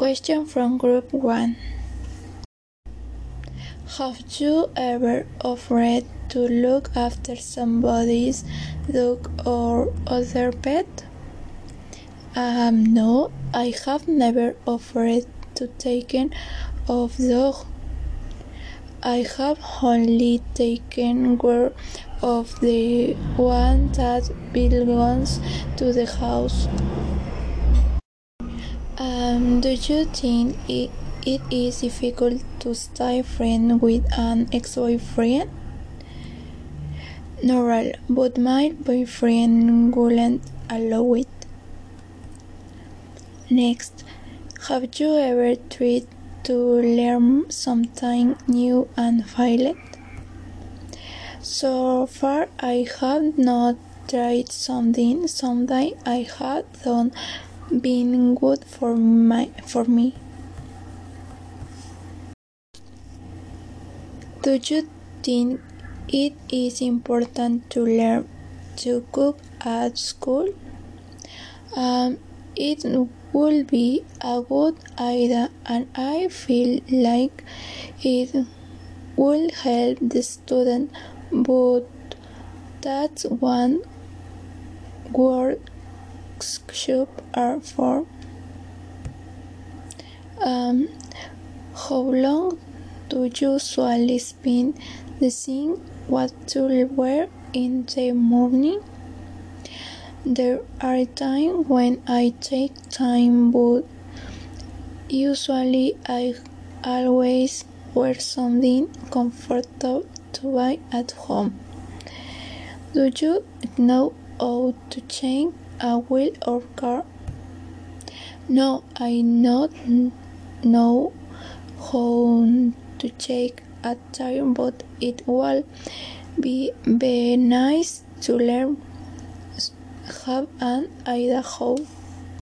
Question from Group 1 Have you ever offered to look after somebody's dog or other pet? Um, no, I have never offered to take care of dog. I have only taken care of the one that belongs to the house. Um, do you think it, it is difficult to stay friends with an ex-boyfriend? No, but my boyfriend wouldn't allow it. Next, have you ever tried to learn something new and failed? So far, I have not tried something. Something I had done been good for my for me. Do you think it is important to learn to cook at school? Um, it would be a good idea, and I feel like it will help the student, but that's one workshop are for. Um, how long do you usually spend deciding what to wear in the morning? There are times when I take time, but usually I always wear something comfortable to buy at home. Do you know how to change a wheel or car? No, I not know how to check a tire, but it will be very nice to learn have an idea how